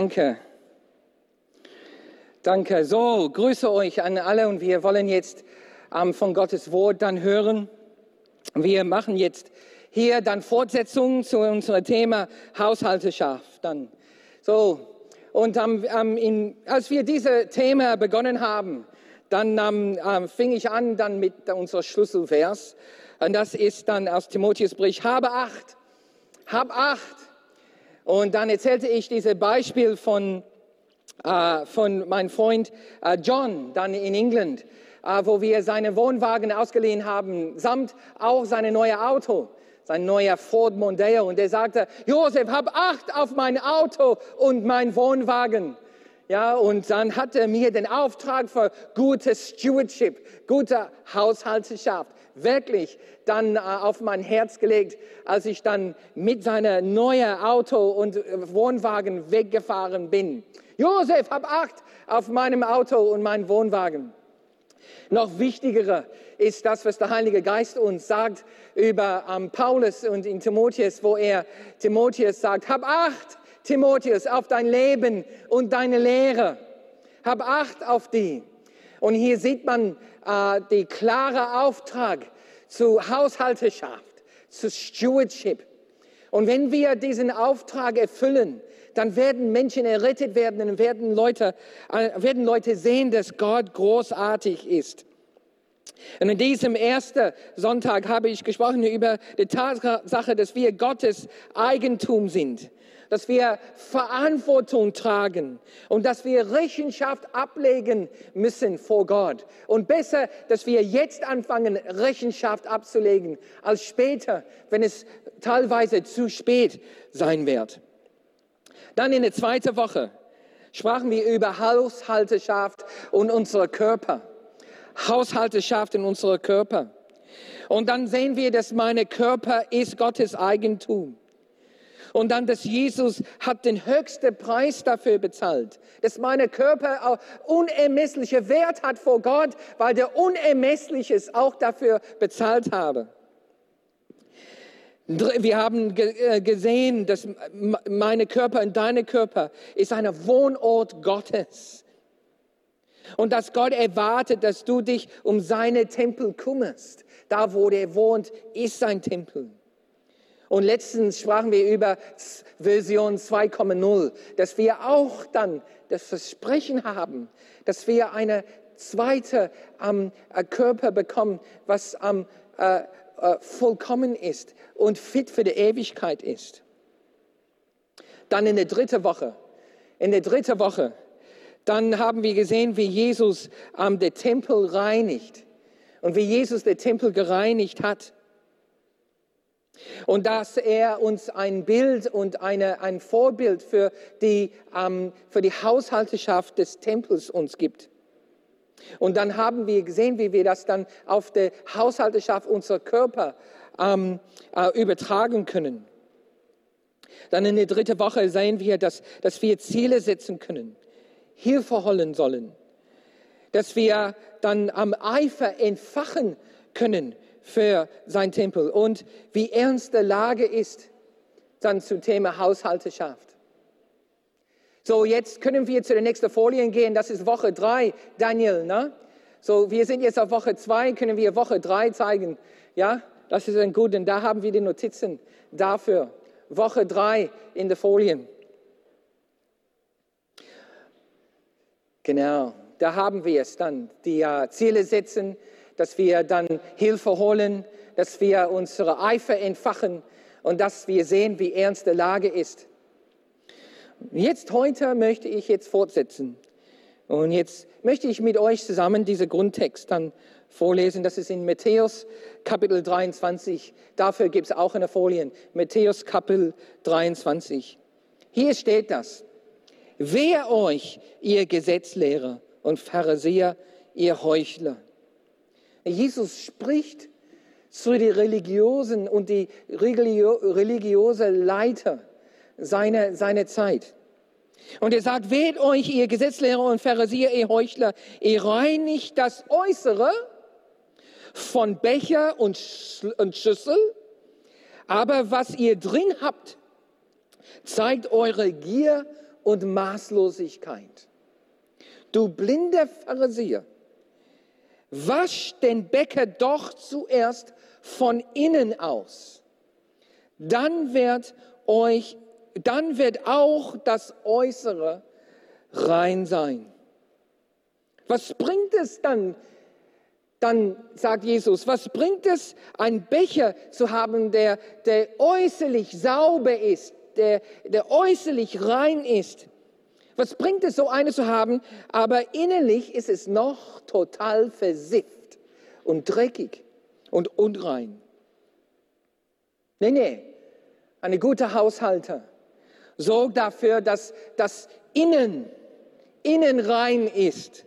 Danke. Danke. So, grüße euch an alle und wir wollen jetzt ähm, von Gottes Wort dann hören. Wir machen jetzt hier dann Fortsetzung zu unserem Thema Haushalteschaft. Dann so und ähm, ähm, in, als wir diese Thema begonnen haben, dann ähm, ähm, fing ich an dann mit unserem Schlüsselvers und das ist dann aus Timotheusbrief: Habe Acht, hab Acht. Und dann erzählte ich dieses Beispiel von äh, von meinem Freund äh, John dann in England, äh, wo wir seinen Wohnwagen ausgeliehen haben, samt auch sein neues Auto, sein neuer Ford Mondeo. Und er sagte, Josef, hab Acht auf mein Auto und mein Wohnwagen. Ja, und dann hat er mir den Auftrag für gute Stewardship, gute Haushalteschaft wirklich dann äh, auf mein Herz gelegt, als ich dann mit seinem neuen Auto und Wohnwagen weggefahren bin. Josef, hab Acht auf meinem Auto und meinem Wohnwagen. Noch wichtiger ist das, was der Heilige Geist uns sagt über ähm, Paulus und in Timotheus, wo er Timotheus sagt, hab Acht, Timotheus, auf dein Leben und deine Lehre. Hab Acht auf die. Und hier sieht man äh, die klare Auftrag zu Haushalteschaft, zu Stewardship. Und wenn wir diesen Auftrag erfüllen, dann werden Menschen errettet werden und werden Leute, äh, werden Leute sehen, dass Gott großartig ist. Und in diesem ersten Sonntag habe ich gesprochen über die Tatsache, dass wir Gottes Eigentum sind, dass wir Verantwortung tragen und dass wir Rechenschaft ablegen müssen vor Gott. Und besser, dass wir jetzt anfangen, Rechenschaft abzulegen, als später, wenn es teilweise zu spät sein wird. Dann in der zweiten Woche sprachen wir über Haushalteschaft und unsere Körper. Haushalteschaft in unsere Körper. Und dann sehen wir, dass meine Körper ist Gottes Eigentum. Und dann, dass Jesus hat den höchsten Preis dafür bezahlt, dass meine Körper unermessliche Wert hat vor Gott, weil der Unermessliches auch dafür bezahlt habe. Wir haben äh, gesehen, dass meine Körper und deine Körper ist ein Wohnort Gottes. Und dass Gott erwartet, dass du dich um seine Tempel kümmerst. Da, wo der wohnt, ist sein Tempel. Und letztens sprachen wir über Version 2,0, dass wir auch dann das Versprechen haben, dass wir eine zweite ähm, Körper bekommen, was ähm, äh, äh, vollkommen ist und fit für die Ewigkeit ist. Dann in der dritten Woche, in der dritten Woche, dann haben wir gesehen, wie Jesus ähm, den Tempel reinigt und wie Jesus den Tempel gereinigt hat. Und dass er uns ein Bild und eine, ein Vorbild für die, ähm, für die Haushalteschaft des Tempels uns gibt. Und dann haben wir gesehen, wie wir das dann auf die Haushalteschaft unserer Körper ähm, äh, übertragen können. Dann in der dritten Woche sehen wir, dass, dass wir Ziele setzen können, Hilfe holen sollen, dass wir dann am Eifer entfachen können für sein Tempel und wie ernst die Lage ist dann zum Thema Haushalteschaft. So, jetzt können wir zu den nächsten Folien gehen. Das ist Woche drei, Daniel. Ne? So, wir sind jetzt auf Woche zwei, können wir Woche drei zeigen. Ja, das ist ein gut, denn da haben wir die Notizen dafür. Woche drei in den Folien. Genau, da haben wir es dann. Die uh, Ziele setzen, dass wir dann Hilfe holen, dass wir unsere Eifer entfachen und dass wir sehen, wie ernst die Lage ist. Jetzt heute möchte ich jetzt fortsetzen. Und jetzt möchte ich mit euch zusammen diesen Grundtext dann vorlesen. Das ist in Matthäus Kapitel 23. Dafür gibt es auch eine Folie. Matthäus Kapitel 23. Hier steht das. Wer euch, ihr Gesetzlehrer und Pharisäer, ihr Heuchler. Jesus spricht zu den Religiosen und die religiöse Leiter seine, seine Zeit. Und er sagt, wählt euch, ihr Gesetzlehrer und Pharisäer, ihr Heuchler, ihr reinigt das Äußere von Becher und, Schüssel, aber was ihr drin habt, zeigt eure Gier und Maßlosigkeit. Du blinder Pharisäer, wasch den Becher doch zuerst von innen aus. Dann wird euch, dann wird auch das Äußere rein sein. Was bringt es dann, dann sagt Jesus, was bringt es, einen Becher zu haben, der, der äußerlich sauber ist, der, der äußerlich rein ist? Was bringt es, so eine zu haben, aber innerlich ist es noch total versifft und dreckig und unrein? Nee, nee, eine gute Haushalter sorgt dafür, dass das Innen, innen rein ist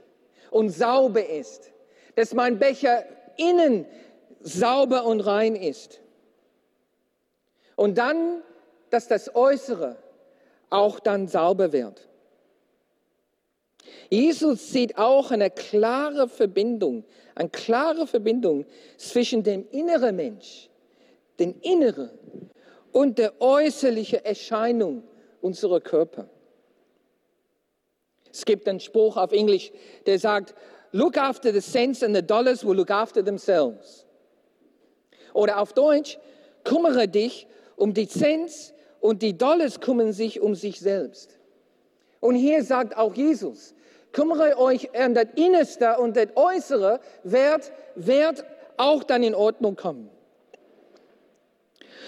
und sauber ist dass mein Becher innen sauber und rein ist. Und dann, dass das Äußere auch dann sauber wird. Jesus sieht auch eine klare Verbindung, eine klare Verbindung zwischen dem inneren Mensch, dem Inneren und der äußerlichen Erscheinung unserer Körper. Es gibt einen Spruch auf Englisch, der sagt, look after the cents and the dollars will look after themselves. Oder auf Deutsch, kümmere dich um die Cents und die Dollars kümmern sich um sich selbst. Und hier sagt auch Jesus, kümmere euch um das Innerste und das Äußere, wird, wird auch dann in Ordnung kommen.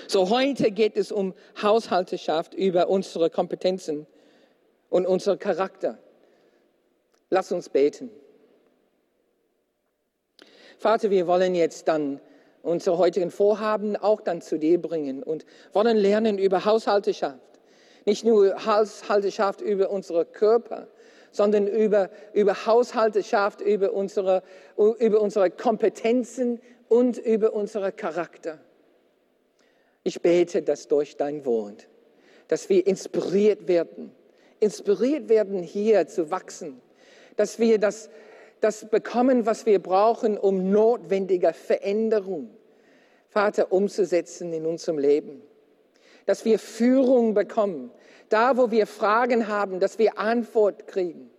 So heute geht es um Haushalterschaft über unsere Kompetenzen und unser Charakter. Lass uns beten. Vater, wir wollen jetzt dann unsere heutigen Vorhaben auch dann zu dir bringen und wollen lernen über Haushalteschaft. Nicht nur Haushalteschaft über unsere Körper, sondern über, über Haushalteschaft, über unsere, über unsere Kompetenzen und über unseren Charakter. Ich bete, dass durch dein Wort, dass wir inspiriert werden, inspiriert werden, hier zu wachsen, dass wir das das bekommen, was wir brauchen, um notwendige Veränderung, Vater, umzusetzen in unserem Leben. Dass wir Führung bekommen, da wo wir Fragen haben, dass wir Antwort kriegen.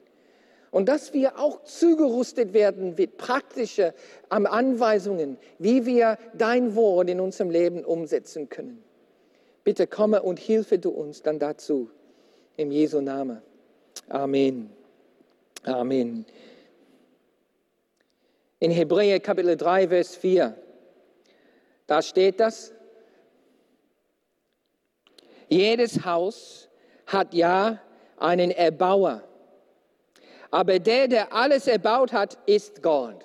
Und dass wir auch zugerüstet werden mit praktischen Anweisungen, wie wir dein Wort in unserem Leben umsetzen können. Bitte komme und hilfe du uns dann dazu. Im Jesu Namen. Amen. Amen. In Hebräer Kapitel 3, Vers 4, da steht das. Jedes Haus hat ja einen Erbauer, aber der, der alles erbaut hat, ist Gott.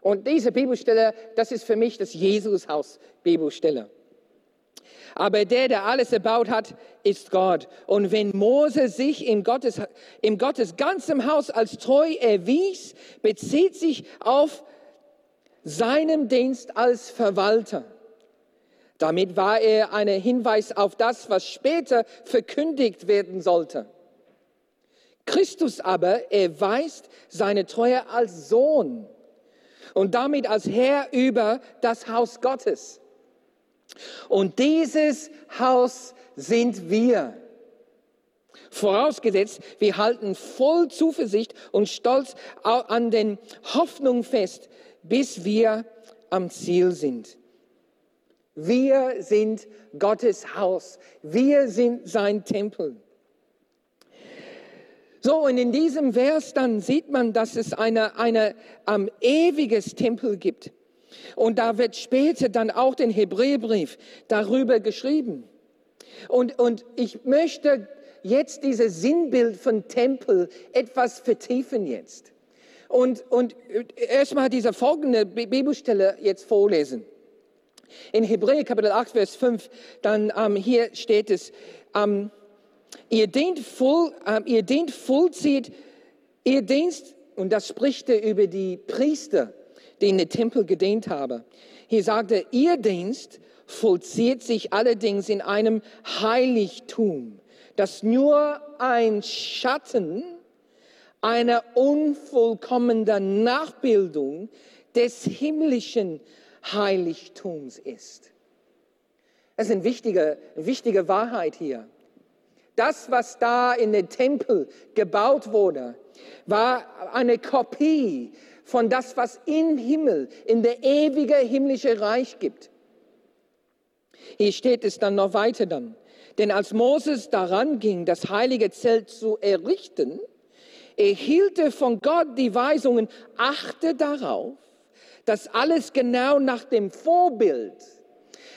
Und diese Bibelstelle, das ist für mich das Jesushaus Bibelstelle. Aber der, der alles erbaut hat, ist Gott. Und wenn Mose sich in Gottes, in Gottes ganzem Haus als treu erwies, bezieht sich auf seinem Dienst als Verwalter. Damit war er ein Hinweis auf das, was später verkündigt werden sollte. Christus aber erweist seine Treue als Sohn und damit als Herr über das Haus Gottes. Und dieses Haus sind wir. Vorausgesetzt, wir halten voll Zuversicht und Stolz an den Hoffnung fest, bis wir am Ziel sind. Wir sind Gottes Haus. Wir sind sein Tempel. So, und in diesem Vers dann sieht man, dass es eine, eine um, ewiges Tempel gibt. Und da wird später dann auch den Hebräerbrief darüber geschrieben. Und, und ich möchte jetzt dieses Sinnbild von Tempel etwas vertiefen jetzt. Und, und erstmal diese folgende Bibelstelle jetzt vorlesen. In Hebräer Kapitel 8, Vers 5, dann ähm, hier steht es, ähm, ihr dient voll, ähm, ihr dient vollzieht, ihr Dienst, und das spricht er über die Priester, die in den Tempel gedient haben. Hier sagt er, ihr Dienst vollzieht sich allerdings in einem Heiligtum, das nur ein Schatten einer unvollkommenen Nachbildung des himmlischen Heiligtums ist. Das ist eine wichtige, wichtige Wahrheit hier. Das, was da in den Tempel gebaut wurde, war eine Kopie von das, was im Himmel, in der ewige himmlische Reich gibt. Hier steht es dann noch weiter dann. Denn als Moses daran ging, das heilige Zelt zu errichten, erhielt er von Gott die Weisungen, achte darauf, dass alles genau nach dem Vorbild,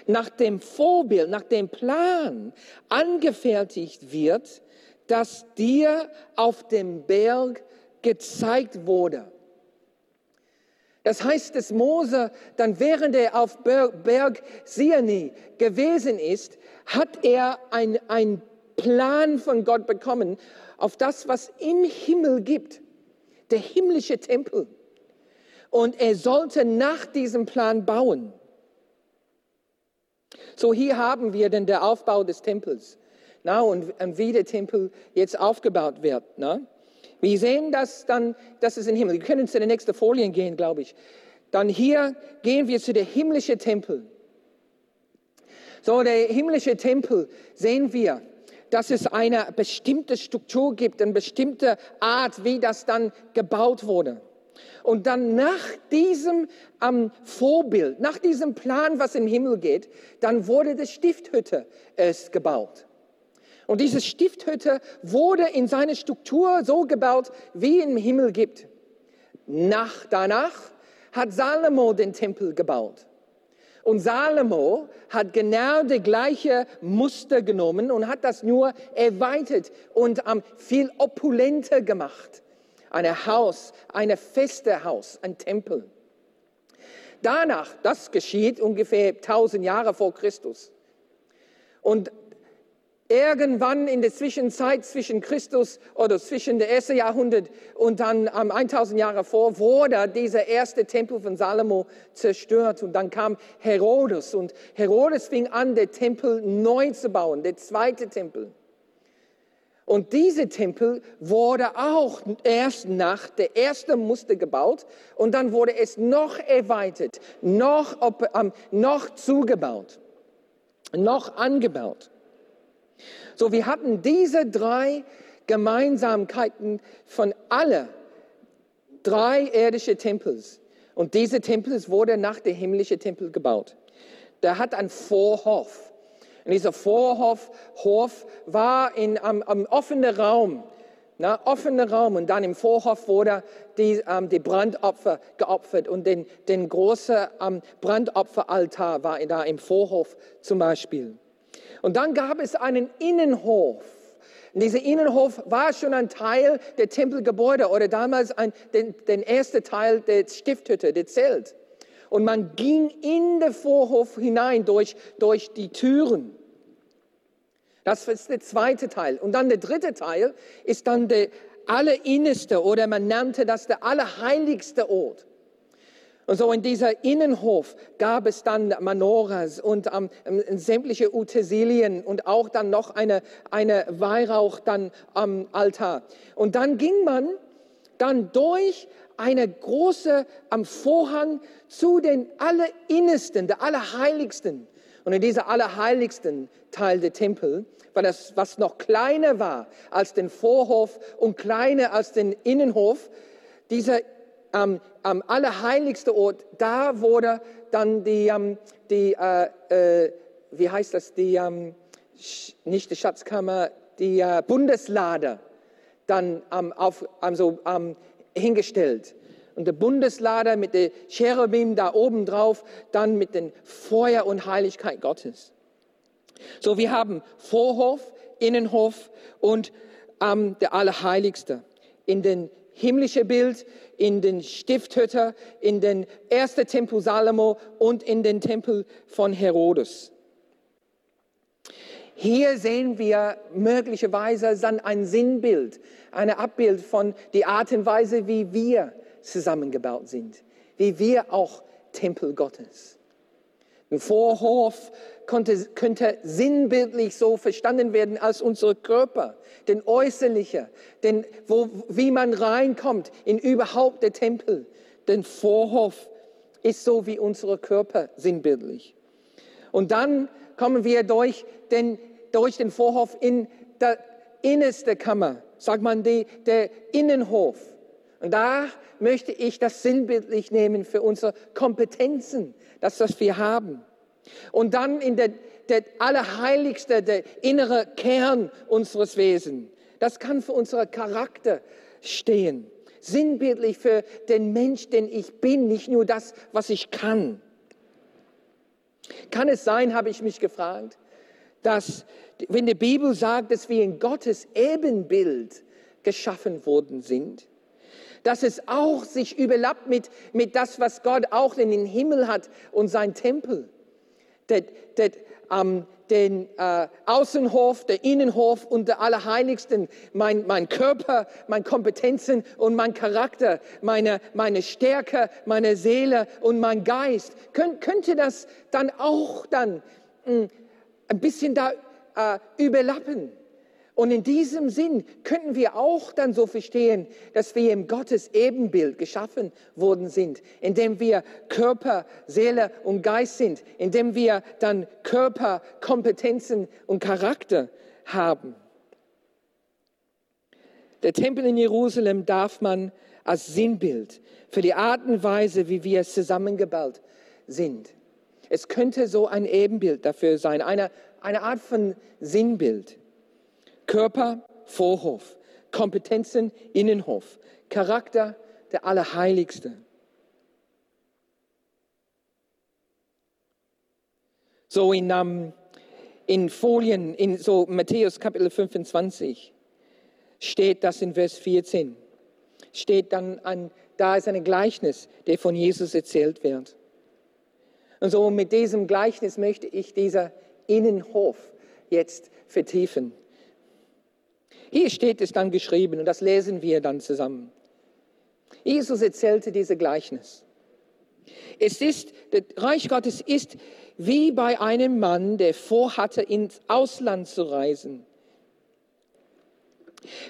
nach dem Vorbild, nach dem Plan angefertigt wird, das dir auf dem Berg gezeigt wurde. Das heißt, dass Mose dann, während er auf Berg Sinai gewesen ist, hat er einen Plan von Gott bekommen auf das, was im Himmel gibt, der himmlische Tempel. Und er sollte nach diesem Plan bauen. So hier haben wir dann der Aufbau des Tempels. Na, und wie der Tempel jetzt aufgebaut wird. Na? Wir sehen das dann, das ist im Himmel. Wir können zu den nächsten Folien gehen, glaube ich. Dann hier gehen wir zu der himmlische Tempel. So, der himmlische Tempel sehen wir, dass es eine bestimmte Struktur gibt, eine bestimmte Art, wie das dann gebaut wurde. Und dann nach diesem ähm, Vorbild, nach diesem Plan, was im Himmel geht, dann wurde die Stifthütte erst gebaut. Und diese Stifthütte wurde in seiner Struktur so gebaut, wie im Himmel gibt. Nach, danach hat Salomo den Tempel gebaut. Und Salomo hat genau die gleiche Muster genommen und hat das nur erweitert und um, viel opulenter gemacht. Ein Haus, ein feste Haus, ein Tempel. Danach, das geschieht ungefähr 1000 Jahre vor Christus. Und Irgendwann in der Zwischenzeit zwischen Christus oder zwischen der ersten Jahrhundert und dann um, 1000 Jahre vor wurde dieser erste Tempel von Salomo zerstört und dann kam Herodes und Herodes fing an, den Tempel neu zu bauen, der zweite Tempel. Und dieser Tempel wurde auch erst nach der ersten Muster gebaut und dann wurde es noch erweitert, noch, ähm, noch zugebaut, noch angebaut. So, wir hatten diese drei Gemeinsamkeiten von alle drei irdische Tempels. Und diese Tempel wurde nach dem himmlischen Tempel gebaut. Der hat einen Vorhof. Und dieser Vorhof Hof war in einem, einem offenen Raum. Na, offener Raum und dann im Vorhof wurde die, ähm, die Brandopfer geopfert und den, den großen ähm, Brandopferaltar war da im Vorhof zum Beispiel. Und dann gab es einen Innenhof. Und dieser Innenhof war schon ein Teil der Tempelgebäude oder damals ein, den, den ersten Teil der Stifthütte, der Zelt. Und man ging in den Vorhof hinein durch, durch die Türen. Das ist der zweite Teil. Und dann der dritte Teil ist dann der allerinnerste oder man nannte das der allerheiligste Ort. Und so in dieser Innenhof gab es dann Manoras und ähm, sämtliche Utensilien und auch dann noch eine, eine Weihrauch dann am Altar. Und dann ging man dann durch eine große am Vorhang zu den Allerinnersten, der Allerheiligsten. Und in dieser Allerheiligsten Teil der Tempel war das, was noch kleiner war als den Vorhof und kleiner als den Innenhof, dieser am, am allerheiligsten Ort, da wurde dann die, ähm, die äh, äh, wie heißt das, die, ähm, nicht die Schatzkammer, die äh, Bundeslade dann ähm, auf, also, ähm, hingestellt. Und der Bundeslade mit der Cherubim da oben drauf, dann mit den Feuer und Heiligkeit Gottes. So, wir haben Vorhof, Innenhof und ähm, der Allerheiligste. In den himmlischen Bild in den Stifthütte, in den ersten Tempel Salomo und in den Tempel von Herodes. Hier sehen wir möglicherweise dann ein Sinnbild, ein Abbild von der Art und Weise, wie wir zusammengebaut sind, wie wir auch Tempel Gottes. Ein Vorhof konnte, könnte sinnbildlich so verstanden werden als unser Körper, den äußerliche, den, wo, wie man reinkommt in überhaupt der Tempel. Den Vorhof ist so wie unsere Körper sinnbildlich. Und dann kommen wir durch den, durch den Vorhof in der innerste Kammer, sagt man, die, der Innenhof. Und da möchte ich das sinnbildlich nehmen für unsere Kompetenzen, das, was wir haben. Und dann in der, der Allerheiligste, der innere Kern unseres Wesens. Das kann für unseren Charakter stehen. Sinnbildlich für den Mensch, den ich bin, nicht nur das, was ich kann. Kann es sein, habe ich mich gefragt, dass wenn die Bibel sagt, dass wir in Gottes Ebenbild geschaffen worden sind, dass es auch sich überlappt mit, mit das, was Gott auch in den Himmel hat und sein Tempel. Das, das, ähm, den äh, Außenhof, der Innenhof und der Allerheiligsten, mein, mein Körper, meine Kompetenzen und mein Charakter, meine, meine Stärke, meine Seele und mein Geist. Kön könnte das dann auch dann mh, hm, ein bisschen da äh, überlappen? Und in diesem Sinn könnten wir auch dann so verstehen, dass wir im Gottes Ebenbild geschaffen worden sind, indem wir Körper, Seele und Geist sind, indem wir dann Körper, Kompetenzen und Charakter haben. Der Tempel in Jerusalem darf man als Sinnbild für die Art und Weise, wie wir zusammengebaut sind. Es könnte so ein Ebenbild dafür sein, eine, eine Art von Sinnbild. Körper, Vorhof, Kompetenzen, Innenhof, Charakter, der Allerheiligste. So in, um, in Folien, in so Matthäus Kapitel 25 steht das in Vers 14. Steht dann an, da ist ein Gleichnis, der von Jesus erzählt wird. Und so mit diesem Gleichnis möchte ich dieser Innenhof jetzt vertiefen. Hier steht es dann geschrieben und das lesen wir dann zusammen. Jesus erzählte diese Gleichnis. Es ist, das Reich Gottes ist wie bei einem Mann, der vorhatte, ins Ausland zu reisen.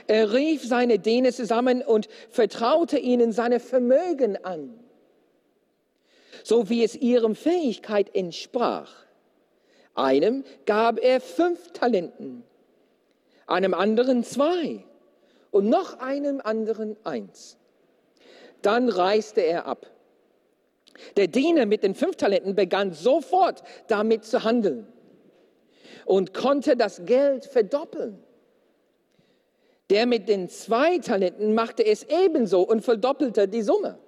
Er rief seine Diener zusammen und vertraute ihnen seine Vermögen an, so wie es ihrem Fähigkeit entsprach. Einem gab er fünf Talenten, einem anderen zwei und noch einem anderen eins. Dann reiste er ab. Der Diener mit den fünf Talenten begann sofort damit zu handeln und konnte das Geld verdoppeln. Der mit den zwei Talenten machte es ebenso und verdoppelte die Summe.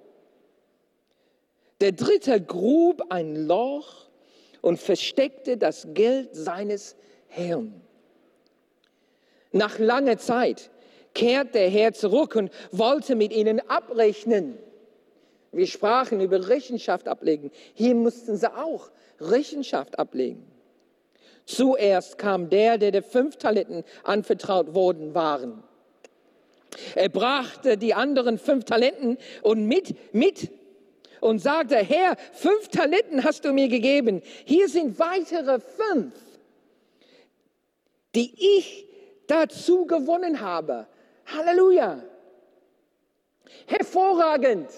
Der dritte grub ein Loch und versteckte das Geld seines Herrn. Nach langer Zeit kehrt der Herr zurück und wollte mit ihnen abrechnen. Wir sprachen über Rechenschaft ablegen. Hier mussten sie auch Rechenschaft ablegen. Zuerst kam der, der der fünf Talenten anvertraut worden waren. Er brachte die anderen fünf Talenten und mit, mit und sagte, Herr, fünf Talenten hast du mir gegeben. Hier sind weitere fünf, die ich dazu gewonnen habe. Halleluja. Hervorragend,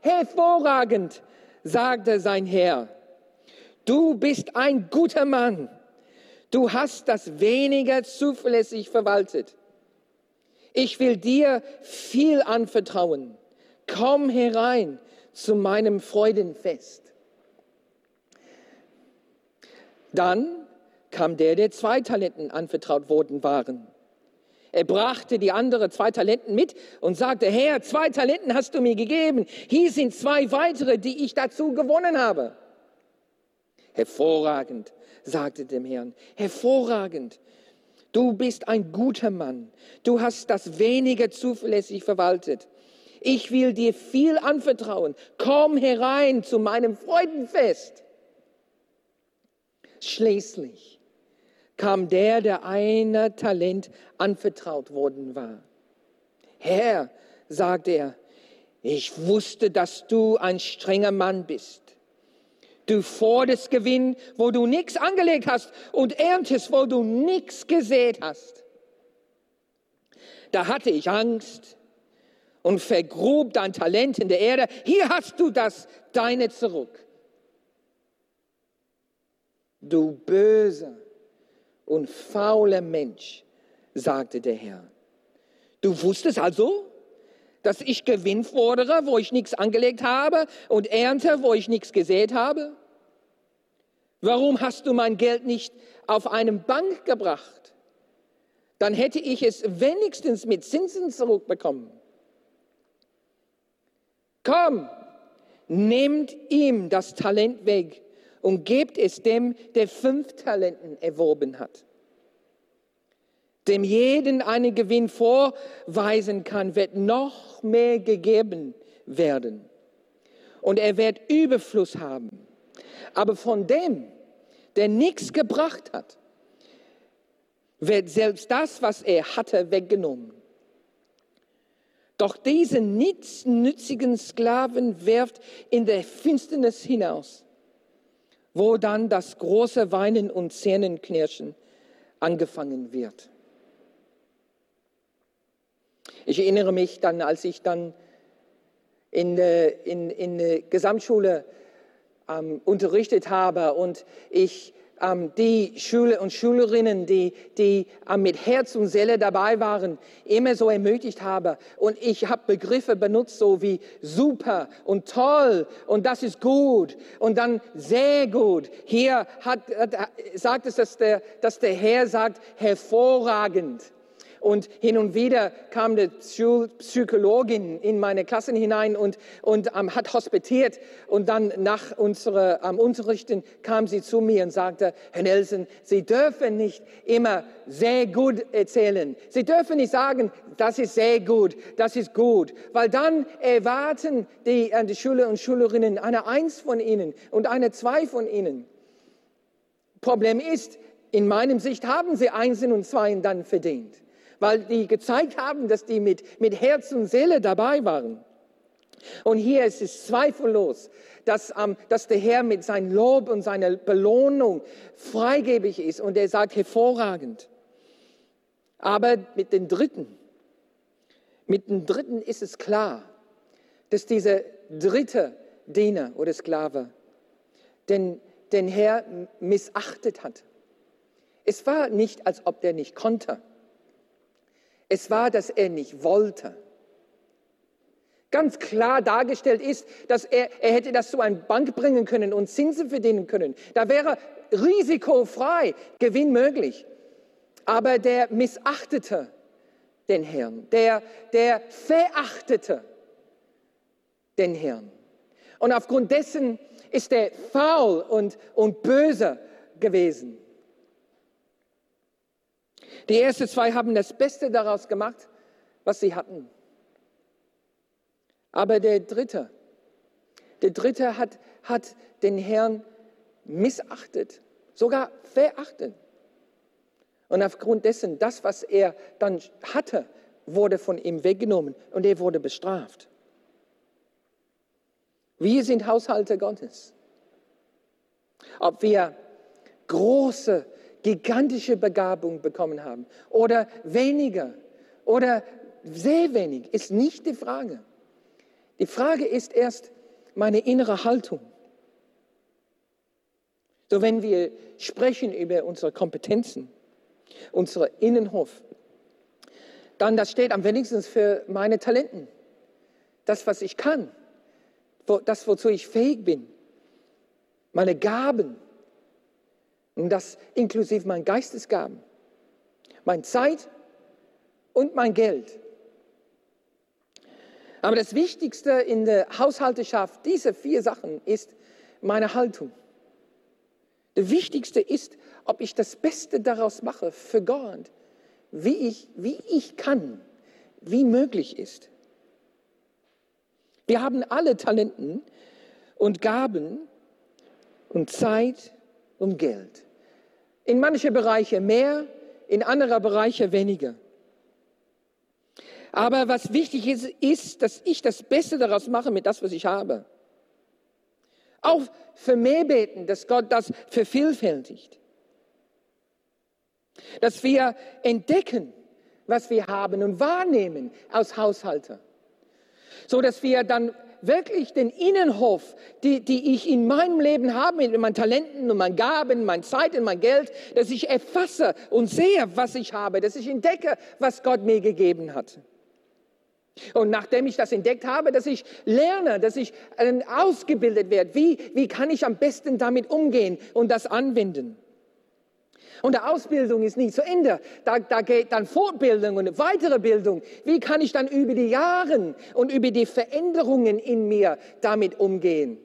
hervorragend, sagte sein Herr. Du bist ein guter Mann. Du hast das weniger zuverlässig verwaltet. Ich will dir viel anvertrauen. Komm herein zu meinem Freudenfest. Dann kam der, der zwei Talenten anvertraut worden waren. Er brachte die anderen zwei Talenten mit und sagte, Herr, zwei Talenten hast du mir gegeben. Hier sind zwei weitere, die ich dazu gewonnen habe. Hervorragend, sagte dem Herrn, hervorragend. Du bist ein guter Mann. Du hast das weniger zuverlässig verwaltet. Ich will dir viel anvertrauen. Komm herein zu meinem Freudenfest. Schließlich kam der, der einer Talent anvertraut worden war. Herr, sagte er, ich wusste, dass du ein strenger Mann bist. Du forderst Gewinn, wo du nichts angelegt hast und erntest, wo du nichts gesät hast. Da hatte ich Angst und vergrub dein Talent in der Erde. Hier hast du das, deine zurück. Du böser und fauler Mensch, sagte der Herr. Du wusstest also, dass ich Gewinn fordere, wo ich nichts angelegt habe und ernte, wo ich nichts gesät habe? Warum hast du mein Geld nicht auf eine Bank gebracht? Dann hätte ich es wenigstens mit Zinsen zurückbekommen. Komm, nehmt ihm das Talent weg und gebt es dem, der fünf Talenten erworben hat. Dem jeden einen Gewinn vorweisen kann, wird noch mehr gegeben werden. Und er wird Überfluss haben. Aber von dem, der nichts gebracht hat, wird selbst das, was er hatte, weggenommen. Doch diesen nichtsnützigen Sklaven werft in der Finsternis hinaus, wo dann das große Weinen und Zähnenknirschen angefangen wird. Ich erinnere mich dann, als ich dann in, in, in der Gesamtschule ähm, unterrichtet habe und ich die Schüler und Schülerinnen, die, die ähm, mit Herz und Seele dabei waren, immer so ermutigt habe. Und ich habe Begriffe benutzt, so wie super und toll und das ist gut und dann sehr gut. Hier hat, hat, sagt es, dass der, dass der Herr sagt, hervorragend. Und hin und wieder kam die Psychologin in meine Klassen hinein und, und ähm, hat hospitiert. Und dann nach unserem ähm, Unterrichten kam sie zu mir und sagte, Herr Nelson, Sie dürfen nicht immer sehr gut erzählen. Sie dürfen nicht sagen, das ist sehr gut, das ist gut. Weil dann erwarten die, äh, die Schüler und Schülerinnen eine Eins von Ihnen und eine Zwei von Ihnen. Problem ist, in meinem Sicht haben sie Einsen und Zweien dann verdient weil die gezeigt haben, dass die mit, mit Herz und Seele dabei waren. Und hier ist es zweifellos, dass, ähm, dass der Herr mit seinem Lob und seiner Belohnung freigebig ist und er sagt hervorragend. Aber mit den Dritten, mit den Dritten ist es klar, dass dieser dritte Diener oder Sklave den, den Herr missachtet hat. Es war nicht, als ob der nicht konnte. Es war, dass er nicht wollte. Ganz klar dargestellt ist, dass er, er hätte das zu einer Bank bringen können und Zinsen verdienen können. Da wäre risikofrei Gewinn möglich. Aber der missachtete den Herrn, der, der verachtete den Herrn. Und aufgrund dessen ist er faul und, und böse gewesen. Die ersten zwei haben das Beste daraus gemacht, was sie hatten. Aber der dritte, der dritte hat, hat den Herrn missachtet, sogar verachtet. Und aufgrund dessen, das, was er dann hatte, wurde von ihm weggenommen und er wurde bestraft. Wir sind Haushalte Gottes. Ob wir große gigantische Begabung bekommen haben oder weniger oder sehr wenig, ist nicht die Frage. Die Frage ist erst meine innere Haltung. So, wenn wir sprechen über unsere Kompetenzen, unsere Innenhof, dann das steht am wenigsten für meine Talenten. Das, was ich kann, das, wozu ich fähig bin, meine Gaben, das inklusive mein Geistesgaben, mein Zeit und mein Geld. Aber das Wichtigste in der Haushalteschaft dieser vier Sachen ist meine Haltung. Das Wichtigste ist, ob ich das Beste daraus mache für Gott, wie ich, wie ich kann, wie möglich ist. Wir haben alle Talenten und Gaben und Zeit und Geld. In manche Bereiche mehr, in andere Bereiche weniger. Aber was wichtig ist, ist, dass ich das Beste daraus mache mit das, was ich habe. Auch für mehr beten, dass Gott das vervielfältigt. Dass wir entdecken, was wir haben und wahrnehmen als Haushalter. So dass wir dann wirklich den Innenhof, die, die ich in meinem Leben habe, mit meinen Talenten und meinen Gaben, meiner Zeit und mein Geld, dass ich erfasse und sehe, was ich habe, dass ich entdecke, was Gott mir gegeben hat. Und nachdem ich das entdeckt habe, dass ich lerne, dass ich äh, ausgebildet werde, wie, wie kann ich am besten damit umgehen und das anwenden. Und die Ausbildung ist nie zu Ende. Da, da geht dann Fortbildung und weitere Bildung. Wie kann ich dann über die Jahre und über die Veränderungen in mir damit umgehen?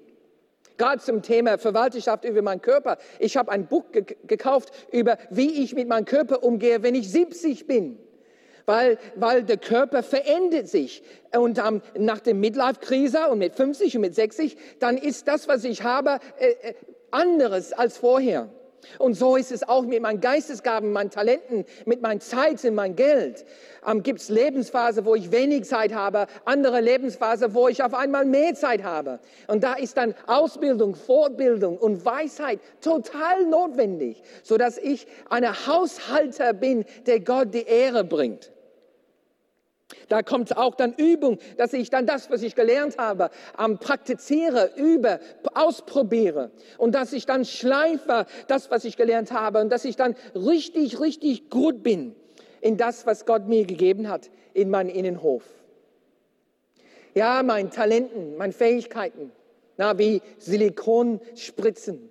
Gerade zum Thema Verwalterschaft über meinen Körper. Ich habe ein Buch ge gekauft über, wie ich mit meinem Körper umgehe, wenn ich 70 bin weil, weil der Körper verändert sich. Und ähm, nach der Midlife-Krise und mit 50 und mit 60, dann ist das, was ich habe, äh, äh, anderes als vorher. Und so ist es auch mit meinen Geistesgaben, meinen Talenten, mit meinen Zeit und meinem Geld. Ähm, Gibt es Lebensphase, wo ich wenig Zeit habe, andere Lebensphase, wo ich auf einmal mehr Zeit habe. Und da ist dann Ausbildung, Fortbildung und Weisheit total notwendig, sodass ich ein Haushalter bin, der Gott die Ehre bringt. Da kommt auch dann Übung, dass ich dann das, was ich gelernt habe, am praktiziere, übe, ausprobiere und dass ich dann schleife das, was ich gelernt habe und dass ich dann richtig, richtig gut bin in das, was Gott mir gegeben hat in meinem Innenhof. Ja, meinen Talenten, meinen Fähigkeiten, na, wie Silikonspritzen.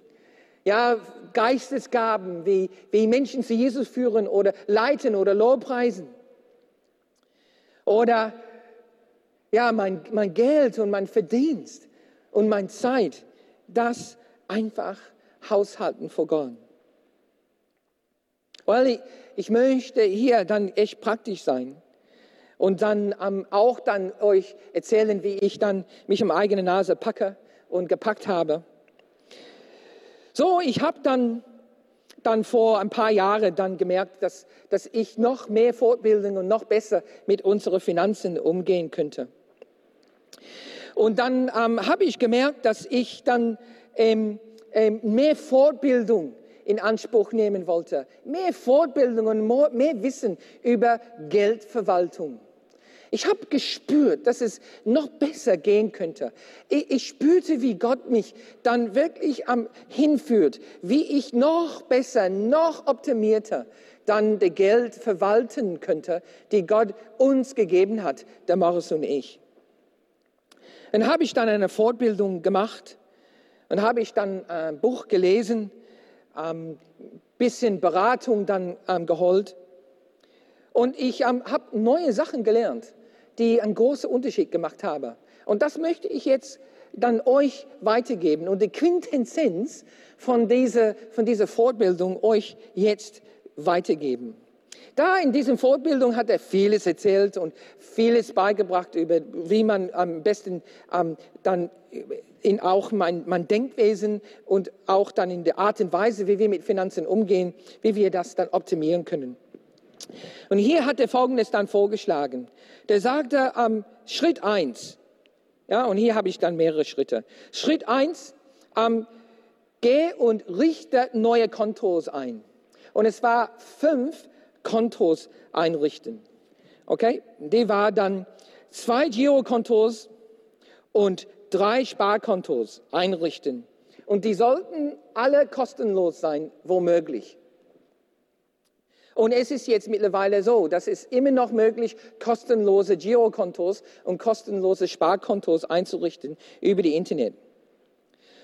Ja, Geistesgaben, wie, wie Menschen zu Jesus führen oder leiten oder Lobpreisen oder ja, mein, mein Geld und mein Verdienst und meine Zeit, das einfach haushalten Gott. Weil ich, ich möchte hier dann echt praktisch sein und dann ähm, auch dann euch erzählen, wie ich dann mich am eigenen Nase packe und gepackt habe. So, ich habe dann dann vor ein paar Jahren dann gemerkt, dass, dass ich noch mehr Fortbildung und noch besser mit unseren Finanzen umgehen könnte. Und dann ähm, habe ich gemerkt, dass ich dann ähm, ähm, mehr Fortbildung in Anspruch nehmen wollte. Mehr Fortbildung und mehr Wissen über Geldverwaltung. Ich habe gespürt, dass es noch besser gehen könnte. Ich, ich, spürte, wie Gott mich dann wirklich am hinführt, wie ich noch besser, noch optimierter dann das Geld verwalten könnte, die Gott uns gegeben hat, der Morris und ich. Dann habe ich dann eine Fortbildung gemacht und habe ich dann ein Buch gelesen, ein ähm, bisschen Beratung dann ähm, geholt. Und ich ähm, habe neue Sachen gelernt die einen großen Unterschied gemacht haben. Und das möchte ich jetzt dann euch weitergeben und die Quintessenz von dieser, von dieser Fortbildung euch jetzt weitergeben. Da in dieser Fortbildung hat er vieles erzählt und vieles beigebracht über, wie man am besten ähm, dann in auch mein, mein Denkwesen und auch dann in der Art und Weise, wie wir mit Finanzen umgehen, wie wir das dann optimieren können. Und hier hat er Folgendes dann vorgeschlagen. Der sagte, ähm, Schritt eins, ja, und hier habe ich dann mehrere Schritte. Schritt eins, ähm, geh und richte neue Kontos ein. Und es war fünf Kontos einrichten. Okay? Die war dann zwei Girokontos und drei Sparkontos einrichten. Und die sollten alle kostenlos sein, womöglich. Und es ist jetzt mittlerweile so, dass es immer noch möglich, kostenlose Girokontos und kostenlose Sparkontos einzurichten über die Internet.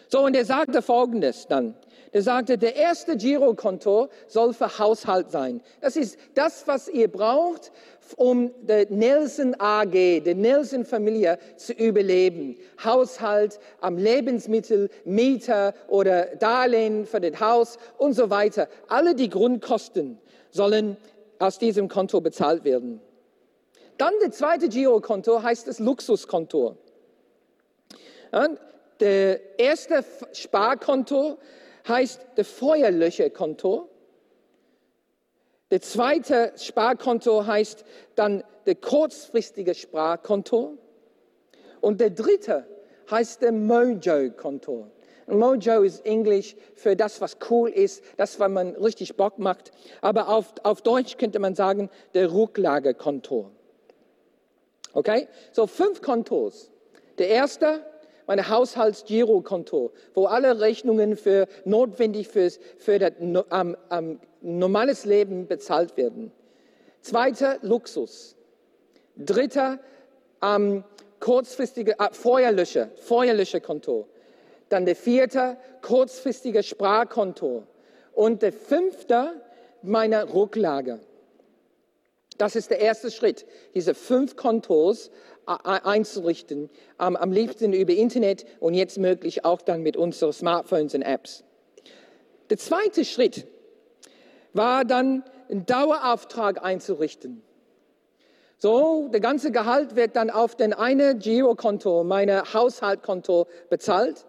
So, und er sagte Folgendes dann. Er sagte, der erste Girokonto soll für Haushalt sein. Das ist das, was ihr braucht, um der Nelson AG, der Nelson Familie zu überleben. Haushalt, am Lebensmittel, Mieter oder Darlehen für das Haus und so weiter. Alle die Grundkosten sollen aus diesem Konto bezahlt werden. Dann der zweite Girokonto heißt das Luxuskonto. Ja, der erste Sparkonto heißt der Feuerlöcherkonto. Der zweite Sparkonto heißt dann der kurzfristige Sparkonto. Und der dritte heißt der Mojo-Konto. Mojo ist Englisch für das, was cool ist, das, was man richtig Bock macht. Aber auf, auf Deutsch könnte man sagen, der Rücklagekonto. Okay? So fünf Kontos. Der erste, mein Haushaltsgirokonto, wo alle Rechnungen für notwendig für, für das ähm, ähm, normales Leben bezahlt werden. Zweiter, Luxus. Dritter, ähm, kurzfristige äh, Feuerlöscher, Feuerlöscherkonto. Dann der vierte, kurzfristige Sparkonto. Und der fünfte, meine Rücklage. Das ist der erste Schritt, diese fünf Kontos einzurichten, am liebsten über Internet und jetzt möglich auch dann mit unseren Smartphones und Apps. Der zweite Schritt war dann, einen Dauerauftrag einzurichten. So, der ganze Gehalt wird dann auf den eine Girokonto, meine Haushaltkonto bezahlt.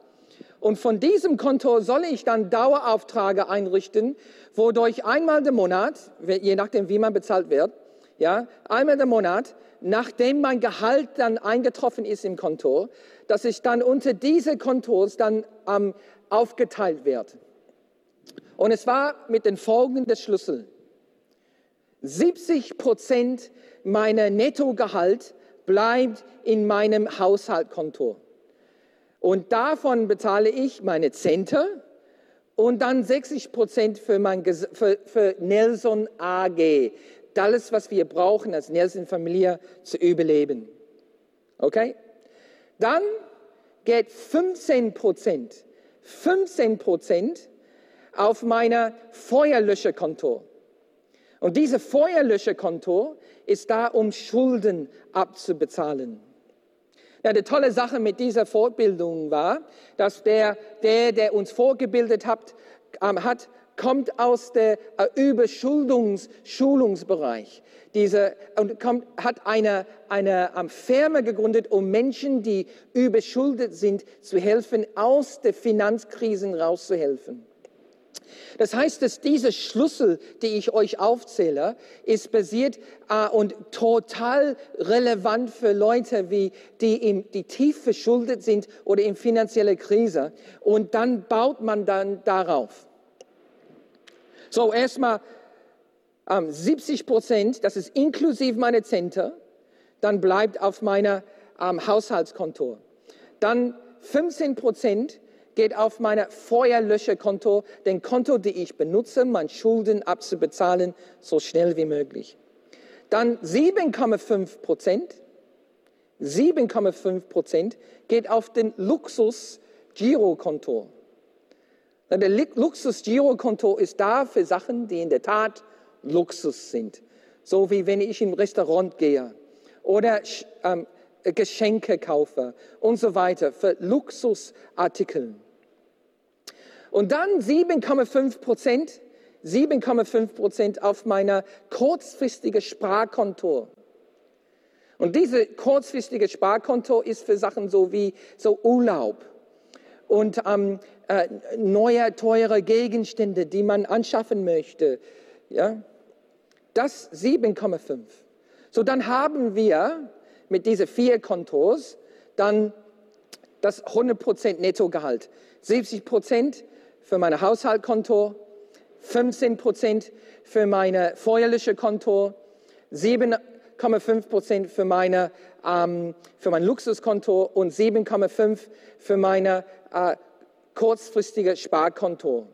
Und von diesem Konto soll ich dann Daueraufträge einrichten, wodurch einmal im Monat, je nachdem wie man bezahlt wird, ja, einmal im Monat, nachdem mein Gehalt dann eingetroffen ist im Konto, dass ich dann unter diese Kontos dann ähm, aufgeteilt werde. Und es war mit den folgenden Schlüssel. 70 Prozent meiner Nettogehalt bleibt in meinem Haushaltkonto. Und davon bezahle ich meine Zente und dann 60 Prozent für, für, für Nelson AG alles, was wir brauchen als Nelson-Familie zu überleben. Okay? Dann geht 15 Prozent, 15 Prozent auf meine Feuerlöscherkonto. Und dieses Feuerlöscherkonto ist da, um Schulden abzubezahlen. Ja, die tolle Sache mit dieser Fortbildung war, dass der, der, der uns vorgebildet hat, ähm, hat kommt aus der äh, Überschuldungsschulungsbereich. Diese, und kommt, hat eine, eine um, Firma gegründet, um Menschen, die überschuldet sind, zu helfen, aus der Finanzkrisen rauszuhelfen. Das heißt, dass diese Schlüssel, die ich euch aufzähle, ist basiert äh, und total relevant für Leute, wie, die, im, die tief verschuldet sind oder in finanzieller Krise. Und dann baut man dann darauf. So, erstmal ähm, 70 Prozent, das ist inklusive meiner Zente, dann bleibt auf meiner ähm, Haushaltskonto. Dann 15 Prozent geht auf mein Feuerlöscherkonto, den Konto, die ich benutze, meine Schulden abzubezahlen, so schnell wie möglich. Dann 7,5 Prozent, 7,5 Prozent geht auf den Luxus-Girokonto. Der Luxus-Girokonto ist da für Sachen, die in der Tat Luxus sind. So wie wenn ich im Restaurant gehe oder ähm, Geschenke kaufe und so weiter für Luxusartikel. Und dann 7,5 Prozent, 7,5 Prozent auf meiner kurzfristige Sparkonto. Und diese kurzfristige Sparkonto ist für Sachen so wie so Urlaub und ähm, äh, neue, teure Gegenstände, die man anschaffen möchte. Ja? Das 7,5. So, dann haben wir mit diesen vier Kontos dann das 100% Nettogehalt. 70% für mein Haushaltkonto, 15% für mein feuerliche Konto, 7,5% für, meine, ähm, für mein Luxuskonto und 7,5% für meine äh, kurzfristige Sparkonto.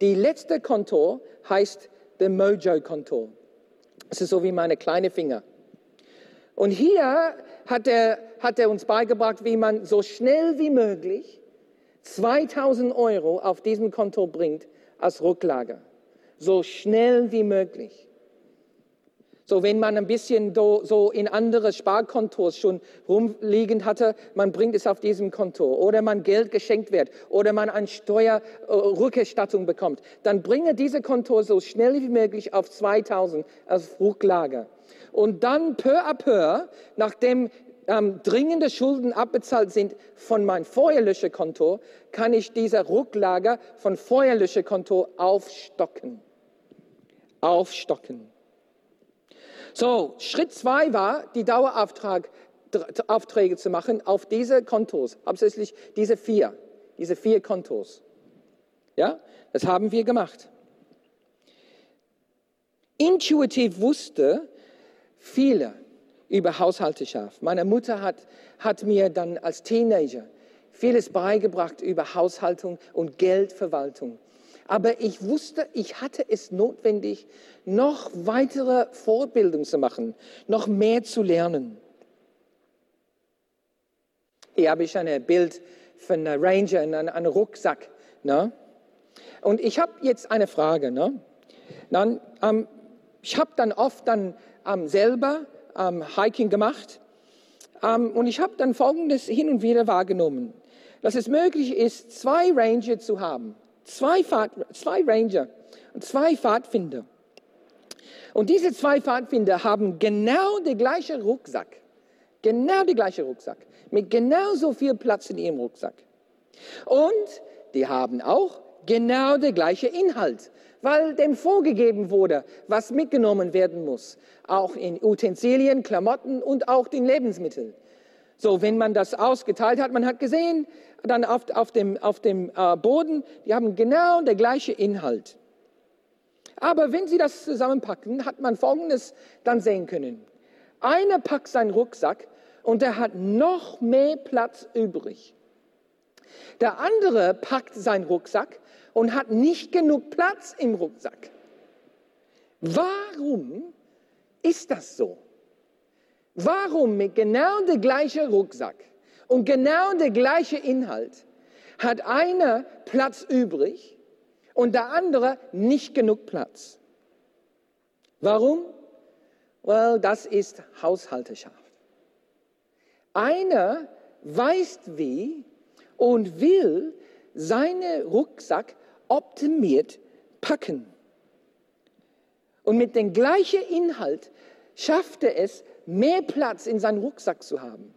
Die letzte Konto heißt der Mojo-Konto. Das ist so wie meine kleine Finger. Und hier hat er, hat er uns beigebracht, wie man so schnell wie möglich 2000 Euro auf diesem Konto bringt als Rücklage. So schnell wie möglich. So, wenn man ein bisschen do, so in andere Sparkontos schon rumliegend hatte, man bringt es auf diesem Konto oder man Geld geschenkt wird oder man eine Steuerrückerstattung bekommt, dann bringe diese Konto so schnell wie möglich auf 2000 als Rücklage. Und dann peu à peu, nachdem ähm, dringende Schulden abbezahlt sind von meinem Feuerlöschekonto, kann ich diese Rücklage von Feuerlöschekonto aufstocken. Aufstocken. So, Schritt zwei war, die Daueraufträge zu machen auf diese Kontos, hauptsächlich diese vier, diese vier Kontos. Ja, das haben wir gemacht. Intuitiv wusste viele, über Haushalteschaft. Meine Mutter hat, hat mir dann als Teenager vieles beigebracht über Haushaltung und Geldverwaltung. Aber ich wusste, ich hatte es notwendig, noch weitere Vorbildung zu machen, noch mehr zu lernen. Hier habe ich ein Bild von einem Ranger in einem Rucksack. Ne? Und ich habe jetzt eine Frage. Ne? Dann, ähm, ich habe dann oft dann ähm, selber ähm, Hiking gemacht ähm, und ich habe dann Folgendes hin und wieder wahrgenommen, dass es möglich ist, zwei Ranger zu haben, zwei, Pfad, zwei Ranger und zwei Pfadfinder. Und diese zwei Pfadfinder haben genau den gleichen Rucksack, genau den gleichen Rucksack, mit genauso viel Platz in ihrem Rucksack. Und die haben auch genau der gleiche Inhalt, weil dem vorgegeben wurde, was mitgenommen werden muss, auch in Utensilien, Klamotten und auch den Lebensmitteln. So, wenn man das ausgeteilt hat, man hat gesehen, dann auf, auf dem, auf dem äh, Boden, die haben genau der gleiche Inhalt. Aber wenn Sie das zusammenpacken, hat man Folgendes dann sehen können. Einer packt seinen Rucksack und er hat noch mehr Platz übrig. Der andere packt seinen Rucksack und hat nicht genug Platz im Rucksack. Warum ist das so? Warum mit genau der gleichen Rucksack und genau der gleiche Inhalt hat einer Platz übrig und der andere nicht genug Platz? Warum? Well, das ist Haushalterschaft. Einer weiß wie und will seinen Rucksack optimiert packen. Und mit dem gleichen Inhalt schafft er es, mehr Platz in seinem Rucksack zu haben.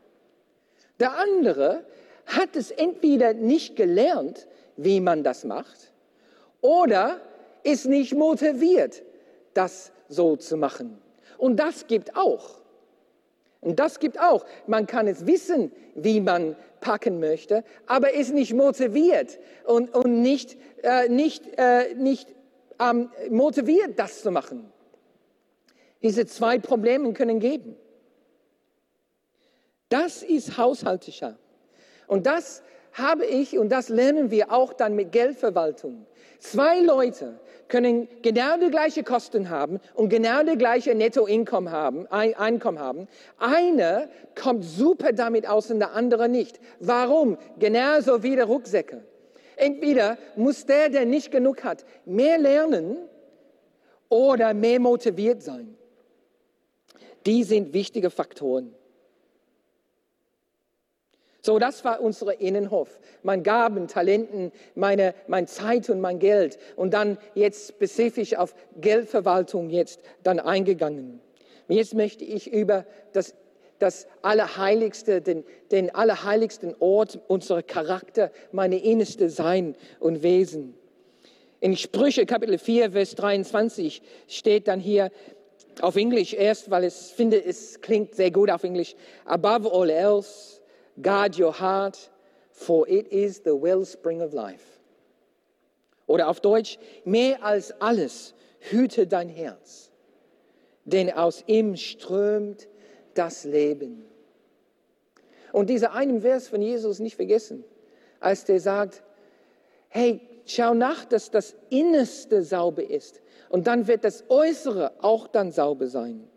Der andere hat es entweder nicht gelernt, wie man das macht, oder ist nicht motiviert, das so zu machen. Und das gibt auch. Und das gibt auch. Man kann es wissen, wie man packen möchte, aber ist nicht motiviert und, und nicht, äh, nicht, äh, nicht ähm, motiviert, das zu machen. Diese zwei Probleme können geben. Das ist Haushaltischer. Und das habe ich und das lernen wir auch dann mit Geldverwaltung. Zwei Leute können genau die gleichen Kosten haben und genau die gleiche Nettoeinkommen haben, Einkommen haben. Einer kommt super damit aus und der andere nicht. Warum? Genauso wie der Rucksäcke. Entweder muss der, der nicht genug hat, mehr lernen oder mehr motiviert sein. Die sind wichtige Faktoren. So, das war unsere Innenhof. Mein Gaben, Talenten, meine, mein Zeit und mein Geld. Und dann jetzt spezifisch auf Geldverwaltung jetzt dann eingegangen. Jetzt möchte ich über das, das Allerheiligste, den, den allerheiligsten Ort unserer Charakter, meine innerste Sein und Wesen. In Sprüche Kapitel 4, Vers 23 steht dann hier, auf Englisch erst, weil ich finde, es klingt sehr gut auf Englisch. Above all else, Guard your heart, for it is the wellspring of life. Oder auf Deutsch, mehr als alles, hüte dein Herz, denn aus ihm strömt das Leben. Und dieser einen Vers von Jesus nicht vergessen, als der sagt, hey, schau nach, dass das Innerste sauber ist. Und dann wird das Äußere auch dann sauber sein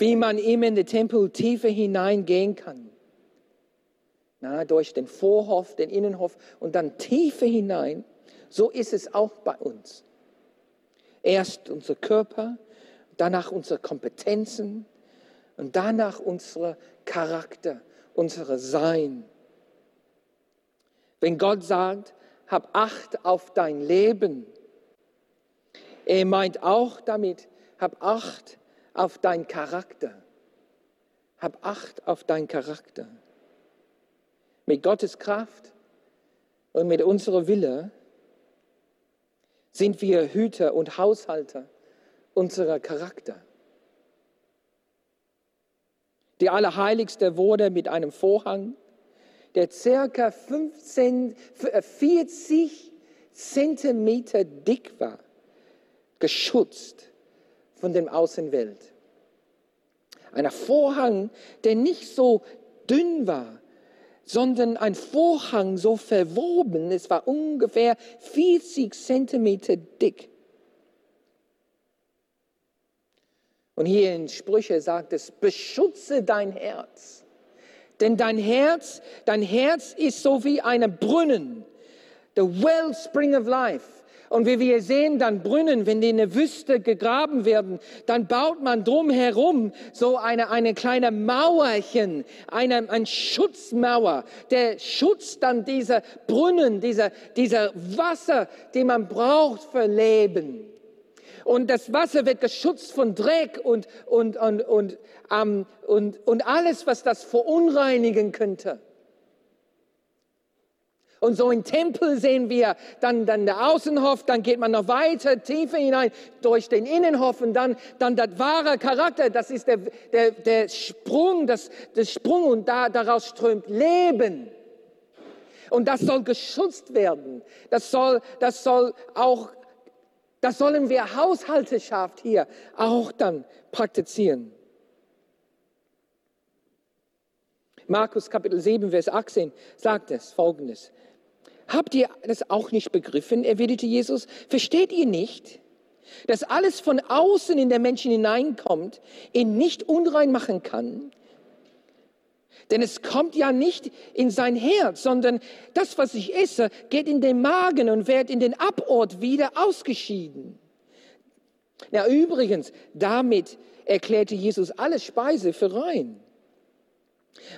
wie man ihm in den Tempel tiefer hineingehen kann. Na, durch den Vorhof, den Innenhof und dann tiefer hinein. So ist es auch bei uns. Erst unser Körper, danach unsere Kompetenzen und danach unser Charakter, unser Sein. Wenn Gott sagt, hab Acht auf dein Leben, er meint auch damit, hab Acht auf dein Charakter. Hab Acht auf dein Charakter. Mit Gottes Kraft und mit unserer Wille sind wir Hüter und Haushalter unserer Charakter. Die Allerheiligste wurde mit einem Vorhang, der circa 15, 40 Zentimeter dick war, geschützt von der Außenwelt. Ein Vorhang, der nicht so dünn war, sondern ein Vorhang so verwoben, es war ungefähr 40 Zentimeter dick. Und hier in Sprüche sagt es, beschütze dein Herz. Denn dein Herz, dein Herz ist so wie ein Brunnen, the wellspring of life. Und wie wir sehen, dann Brunnen, wenn die in der Wüste gegraben werden, dann baut man drumherum so eine, eine kleine Mauerchen, eine, eine Schutzmauer, der schützt dann diese Brunnen, dieser, dieser Wasser, die man braucht für Leben. Und das Wasser wird geschützt von Dreck und, und, und, und, ähm, und, und alles, was das verunreinigen könnte. Und so im Tempel sehen wir dann, dann der Außenhof, dann geht man noch weiter, tiefer hinein durch den Innenhof und dann, dann das wahre Charakter, das ist der, der, der Sprung, das, das Sprung und da, daraus strömt Leben. Und das soll geschützt werden. Das soll, das soll auch, das sollen wir Haushalteschaft hier auch dann praktizieren. Markus Kapitel 7, Vers 18 sagt es folgendes. Habt ihr das auch nicht begriffen, erwiderte Jesus? Versteht ihr nicht, dass alles von außen in der Menschen hineinkommt, ihn nicht unrein machen kann? Denn es kommt ja nicht in sein Herz, sondern das, was ich esse, geht in den Magen und wird in den Abort wieder ausgeschieden. Na übrigens, damit erklärte Jesus alle Speise für rein.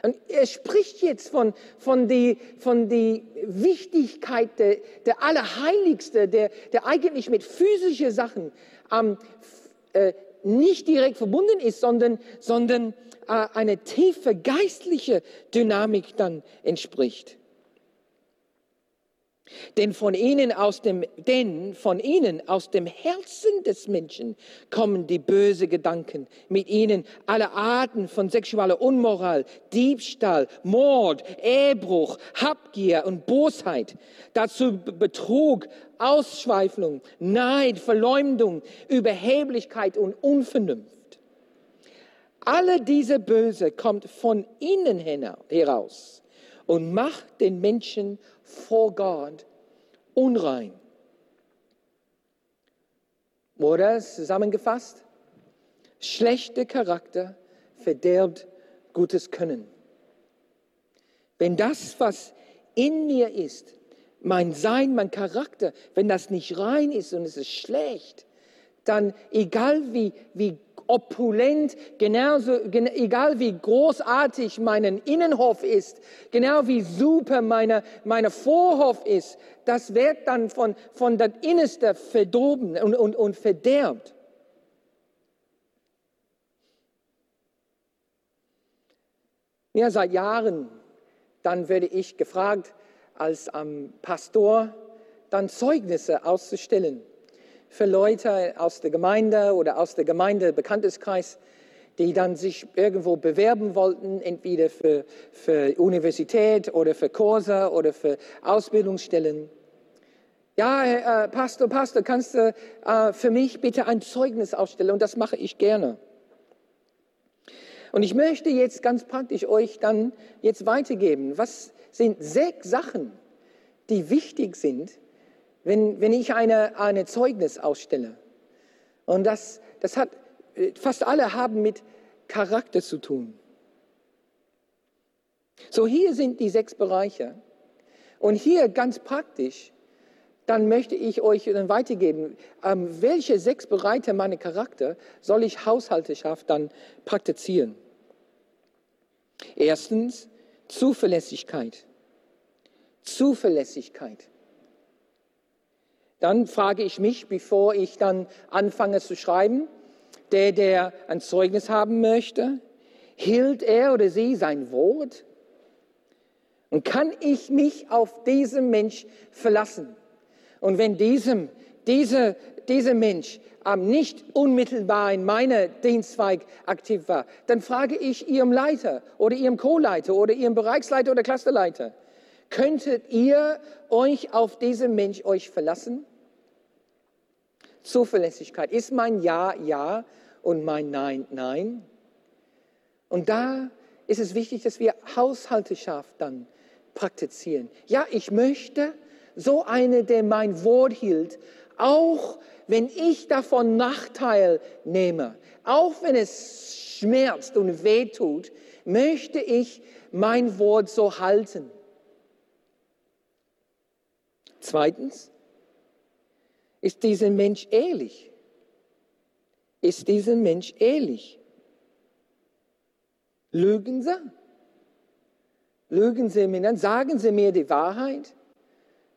Und er spricht jetzt von, von, die, von die Wichtigkeit der, der Allerheiligste, der, der eigentlich mit physischen Sachen ähm, äh, nicht direkt verbunden ist, sondern, sondern äh, eine tiefe geistliche Dynamik dann entspricht. Denn von ihnen aus dem, denn von ihnen aus dem Herzen des Menschen kommen die bösen Gedanken. Mit ihnen alle Arten von sexueller Unmoral, Diebstahl, Mord, Ehebruch, Habgier und Bosheit. Dazu Betrug, Ausschweifung, Neid, Verleumdung, Überheblichkeit und Unvernunft. Alle diese Böse kommt von innen heraus und macht den Menschen vor Gott unrein. Oder zusammengefasst, schlechter Charakter verderbt gutes Können. Wenn das, was in mir ist, mein Sein, mein Charakter, wenn das nicht rein ist und es ist schlecht, dann egal wie, wie opulent, genauso, egal wie großartig mein Innenhof ist, genau wie super meine, meine Vorhof ist, das wird dann von, von das Innerste verdorben und, und, und verderbt. Ja, seit Jahren, dann werde ich gefragt, als ähm, Pastor dann Zeugnisse auszustellen für Leute aus der Gemeinde oder aus der Gemeinde Bekannteskreis, die dann sich irgendwo bewerben wollten, entweder für, für Universität oder für Kurse oder für Ausbildungsstellen. Ja, äh, Pastor, Pastor, kannst du äh, für mich bitte ein Zeugnis aufstellen? Und das mache ich gerne. Und ich möchte jetzt ganz praktisch euch dann jetzt weitergeben. Was sind sechs Sachen, die wichtig sind, wenn, wenn ich eine, eine Zeugnis ausstelle. Und das, das hat, fast alle haben mit Charakter zu tun. So, hier sind die sechs Bereiche. Und hier ganz praktisch, dann möchte ich euch dann weitergeben, ähm, welche sechs Bereiche meiner Charakter soll ich Haushalteschaft dann praktizieren. Erstens, Zuverlässigkeit. Zuverlässigkeit. Dann frage ich mich, bevor ich dann anfange zu schreiben, der, der ein Zeugnis haben möchte, hielt er oder sie sein Wort? Und kann ich mich auf diesen Mensch verlassen? Und wenn diesem, diese, dieser Mensch ähm, nicht unmittelbar in meiner Dienstzweig aktiv war, dann frage ich Ihrem Leiter oder Ihrem Co-Leiter oder Ihrem Bereichsleiter oder Clusterleiter, könntet ihr euch auf diesen Mensch euch verlassen? Zuverlässigkeit. Ist mein Ja Ja und mein Nein Nein? Und da ist es wichtig, dass wir Haushalteschaft dann praktizieren. Ja, ich möchte so eine, der mein Wort hielt, auch wenn ich davon Nachteil nehme, auch wenn es schmerzt und wehtut, möchte ich mein Wort so halten. Zweitens, ist dieser Mensch ehrlich? Ist dieser Mensch ehrlich? Lügen Sie? Lügen Sie mir dann? Sagen Sie mir die Wahrheit?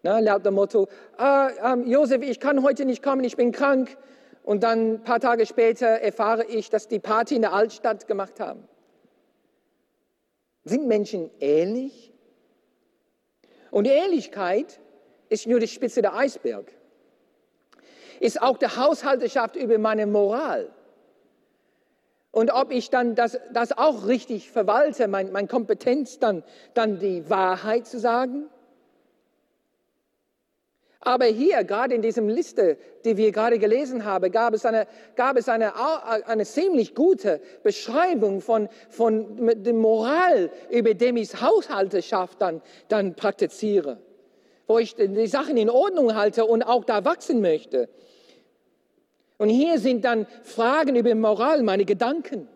Na, laut dem Motto, ah, ähm, Josef, ich kann heute nicht kommen, ich bin krank. Und dann ein paar Tage später erfahre ich, dass die Party in der Altstadt gemacht haben. Sind Menschen ehrlich? Und Ehrlichkeit ist nur die Spitze der Eisberg. Ist auch die Haushalteschaft über meine Moral. Und ob ich dann das, das auch richtig verwalte, meine mein Kompetenz dann, dann die Wahrheit zu sagen. Aber hier, gerade in diesem Liste, die wir gerade gelesen haben, gab es eine, gab es eine, eine ziemlich gute Beschreibung von, von der Moral, über dem ich Haushalteschaft dann, dann praktiziere. Wo ich die Sachen in Ordnung halte und auch da wachsen möchte. Und hier sind dann Fragen über Moral, meine Gedanken,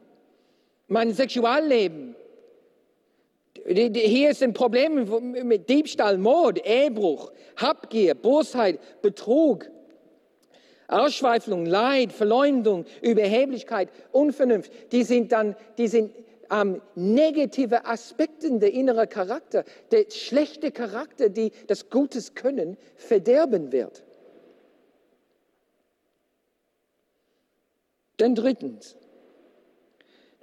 mein Sexualleben, hier sind Probleme mit Diebstahl, Mord, Ehebruch, Habgier, Bosheit, Betrug, Ausschweifung, Leid, Verleumdung, Überheblichkeit, Unvernunft. Die sind dann, die sind ähm, negative Aspekte der inneren Charakter, der schlechte Charakter, die das Gutes können, verderben wird. Dann drittens,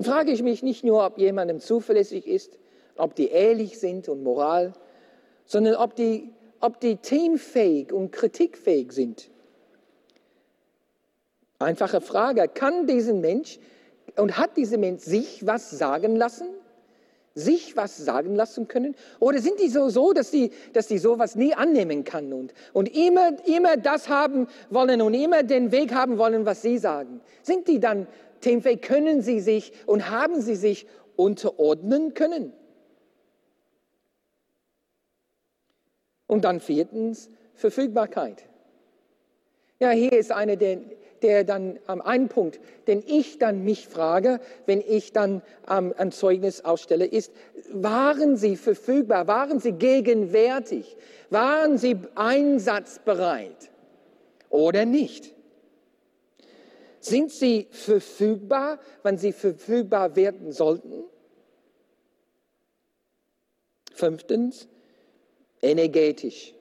frage ich mich nicht nur, ob jemandem zuverlässig ist, ob die ehrlich sind und moral, sondern ob die, ob die teamfähig und kritikfähig sind. Einfache Frage, kann diesen Mensch und hat dieser Mensch sich was sagen lassen? Sich was sagen lassen können? Oder sind die so, so dass, die, dass die sowas nie annehmen kann und, und immer, immer das haben wollen und immer den Weg haben wollen, was sie sagen? Sind die dann teamfähig? Können sie sich und haben sie sich unterordnen können? Und dann viertens Verfügbarkeit. Ja, hier ist eine der, der dann ähm, ein Punkt, den ich dann mich frage, wenn ich dann ähm, ein Zeugnis ausstelle, ist, waren Sie verfügbar? Waren Sie gegenwärtig? Waren Sie einsatzbereit oder nicht? Sind Sie verfügbar, wann Sie verfügbar werden sollten? Fünftens, energetisch.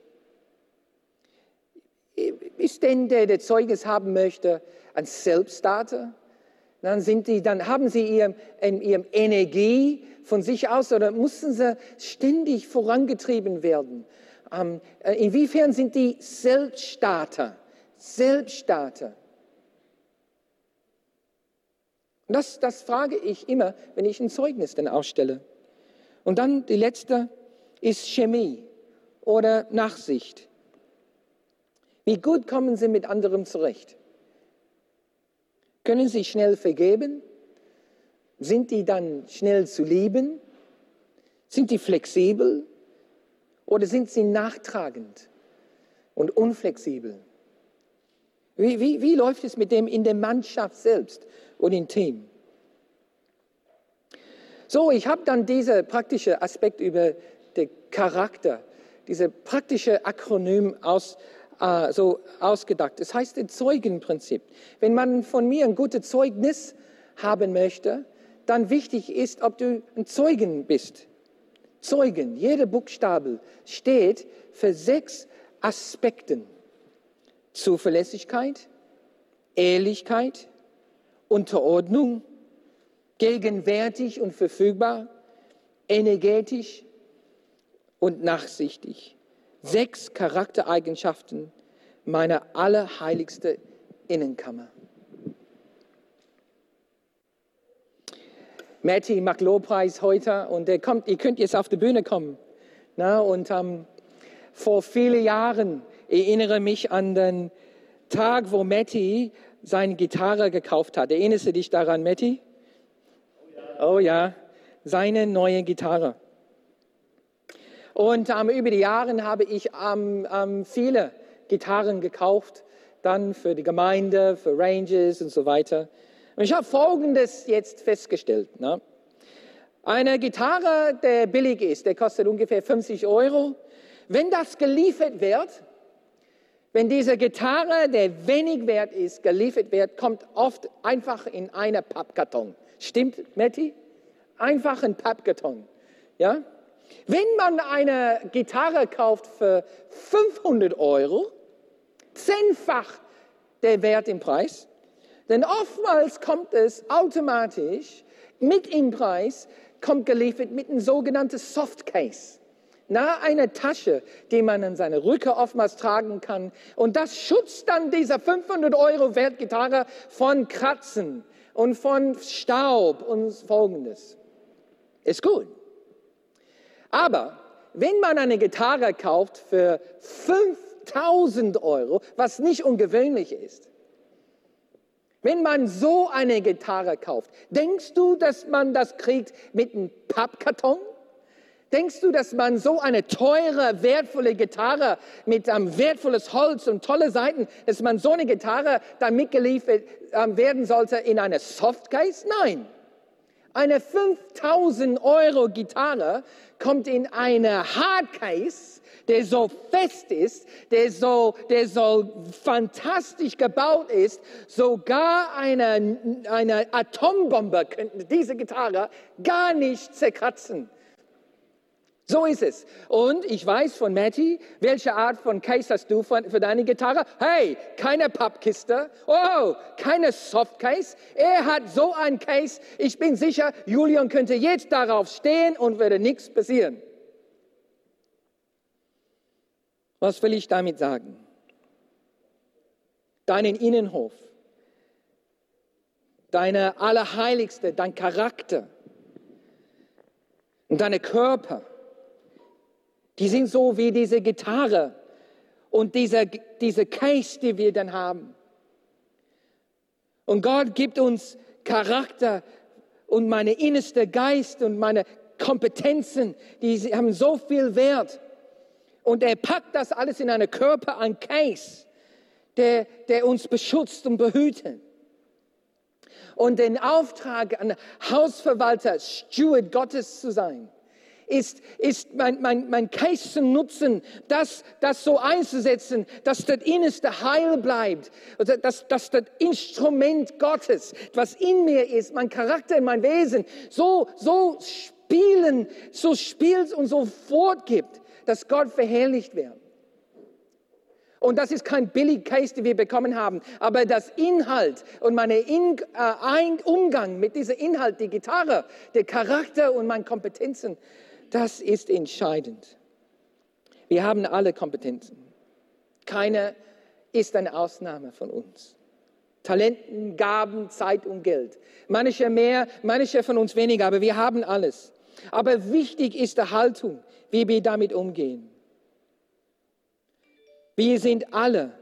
Ist denn der, der Zeugnis haben möchte, ein Selbststarter? Dann, sind die, dann haben sie in ihrem Energie von sich aus oder müssen sie ständig vorangetrieben werden? Ähm, äh, inwiefern sind die Selbststarter? Selbststarter. Das, das frage ich immer, wenn ich ein Zeugnis dann ausstelle. Und dann die letzte ist Chemie oder Nachsicht? Wie gut kommen Sie mit anderen zurecht? Können Sie schnell vergeben? Sind die dann schnell zu lieben? Sind die flexibel? Oder sind sie nachtragend und unflexibel? Wie, wie, wie läuft es mit dem in der Mannschaft selbst und im Team? So, ich habe dann diesen praktischen Aspekt über den Charakter diese praktische Akronym aus, äh, so ausgedacht. Das heißt das Zeugenprinzip. Wenn man von mir ein gutes Zeugnis haben möchte, dann wichtig ist, ob du ein Zeugen bist. Zeugen, jeder Buchstabe steht für sechs Aspekten. Zuverlässigkeit, Ehrlichkeit, Unterordnung, gegenwärtig und verfügbar, energetisch, und nachsichtig. Sechs Charaktereigenschaften meiner allerheiligsten Innenkammer. Matty macht Lobpreis heute und er kommt, ihr könnt jetzt auf die Bühne kommen. Na, und ähm, vor vielen Jahren erinnere mich an den Tag, wo Matty seine Gitarre gekauft hat. Erinnerst du dich daran, Matty? Oh ja, seine neue Gitarre. Und ähm, über die Jahre habe ich ähm, ähm, viele Gitarren gekauft, dann für die Gemeinde, für Ranges und so weiter. Und ich habe Folgendes jetzt festgestellt. Ne? Eine Gitarre, der billig ist, der kostet ungefähr 50 Euro. Wenn das geliefert wird, wenn diese Gitarre, der wenig wert ist, geliefert wird, kommt oft einfach in einen Pappkarton. Stimmt, Matti? Einfach ein Pappkarton. Ja? Wenn man eine Gitarre kauft für 500 Euro, zehnfach der Wert im Preis, denn oftmals kommt es automatisch mit im Preis, kommt geliefert mit einem sogenannten Softcase na eine Tasche, die man an seine Rücke oftmals tragen kann. Und das schützt dann diese 500 Euro Wertgitarre von Kratzen und von Staub und Folgendes. Ist gut. Aber wenn man eine Gitarre kauft für 5000 Euro, was nicht ungewöhnlich ist, wenn man so eine Gitarre kauft, denkst du, dass man das kriegt mit einem Pappkarton? Denkst du, dass man so eine teure, wertvolle Gitarre mit ähm, wertvolles Holz und tolle Seiten, dass man so eine Gitarre dann mitgeliefert ähm, werden sollte in eine Softcase? Nein. Eine 5000 Euro Gitarre kommt in eine Hardcase, der so fest ist, der so, der so fantastisch gebaut ist, sogar eine, eine Atombombe könnte diese Gitarre gar nicht zerkratzen. So ist es. Und ich weiß von Matty, welche Art von Case hast du für deine Gitarre? Hey, keine Pappkiste. Oh, keine Softcase. Er hat so ein Case. Ich bin sicher, Julian könnte jetzt darauf stehen und würde nichts passieren. Was will ich damit sagen? Deinen Innenhof, deine Allerheiligste, dein Charakter und deine Körper die sind so wie diese Gitarre und diese, diese Case, die wir dann haben. Und Gott gibt uns Charakter und meine innerste Geist und meine Kompetenzen, die haben so viel Wert. Und er packt das alles in einen Körper, ein Case, der, der uns beschützt und behütet. Und den Auftrag, ein Hausverwalter, Steward Gottes zu sein, ist, ist mein, mein, mein Case zu nutzen, das, das so einzusetzen, dass das Innerste heil bleibt, dass, dass das Instrument Gottes, was in mir ist, mein Charakter, mein Wesen, so, so spielen, so spielt und so fortgibt, dass Gott verherrlicht wird. Und das ist kein billig Case, den wir bekommen haben, aber das Inhalt und mein In, äh, Umgang mit diesem Inhalt, die Gitarre, der Charakter und meine Kompetenzen, das ist entscheidend. Wir haben alle Kompetenzen. Keine ist eine Ausnahme von uns. Talenten, Gaben, Zeit und Geld. Manche mehr, manche von uns weniger, aber wir haben alles. Aber wichtig ist die Haltung, wie wir damit umgehen. Wir sind alle,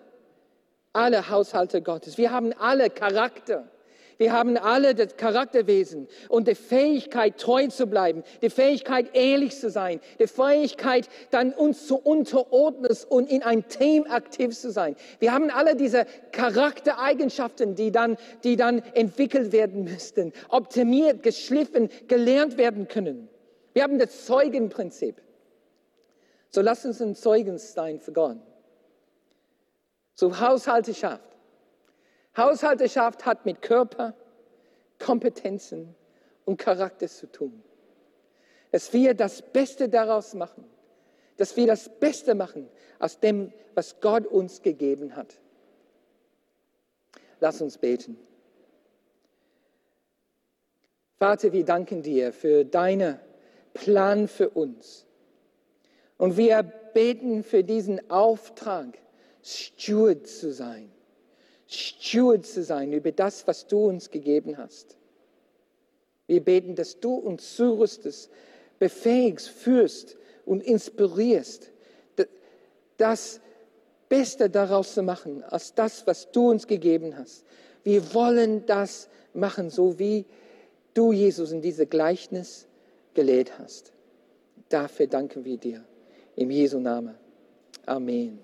alle Haushalte Gottes. Wir haben alle Charakter. Wir haben alle das Charakterwesen und die Fähigkeit, treu zu bleiben, die Fähigkeit, ehrlich zu sein, die Fähigkeit, dann uns zu unterordnen und in ein Team aktiv zu sein. Wir haben alle diese Charaktereigenschaften, die dann, die dann entwickelt werden müssten, optimiert, geschliffen, gelernt werden können. Wir haben das Zeugenprinzip. So lasst uns ein Zeugen sein für Gott. So Haushalteschaft. Haushalterschaft hat mit Körper, Kompetenzen und Charakter zu tun. Dass wir das Beste daraus machen. Dass wir das Beste machen aus dem, was Gott uns gegeben hat. Lass uns beten. Vater, wir danken dir für deinen Plan für uns. Und wir beten für diesen Auftrag, Steward zu sein Steward zu sein über das, was du uns gegeben hast. Wir beten, dass du uns zurüstest, befähigst, führst und inspirierst, das Beste daraus zu machen, als das, was du uns gegeben hast. Wir wollen das machen, so wie du, Jesus, in diese Gleichnis gelehrt hast. Dafür danken wir dir. Im Jesu Namen. Amen.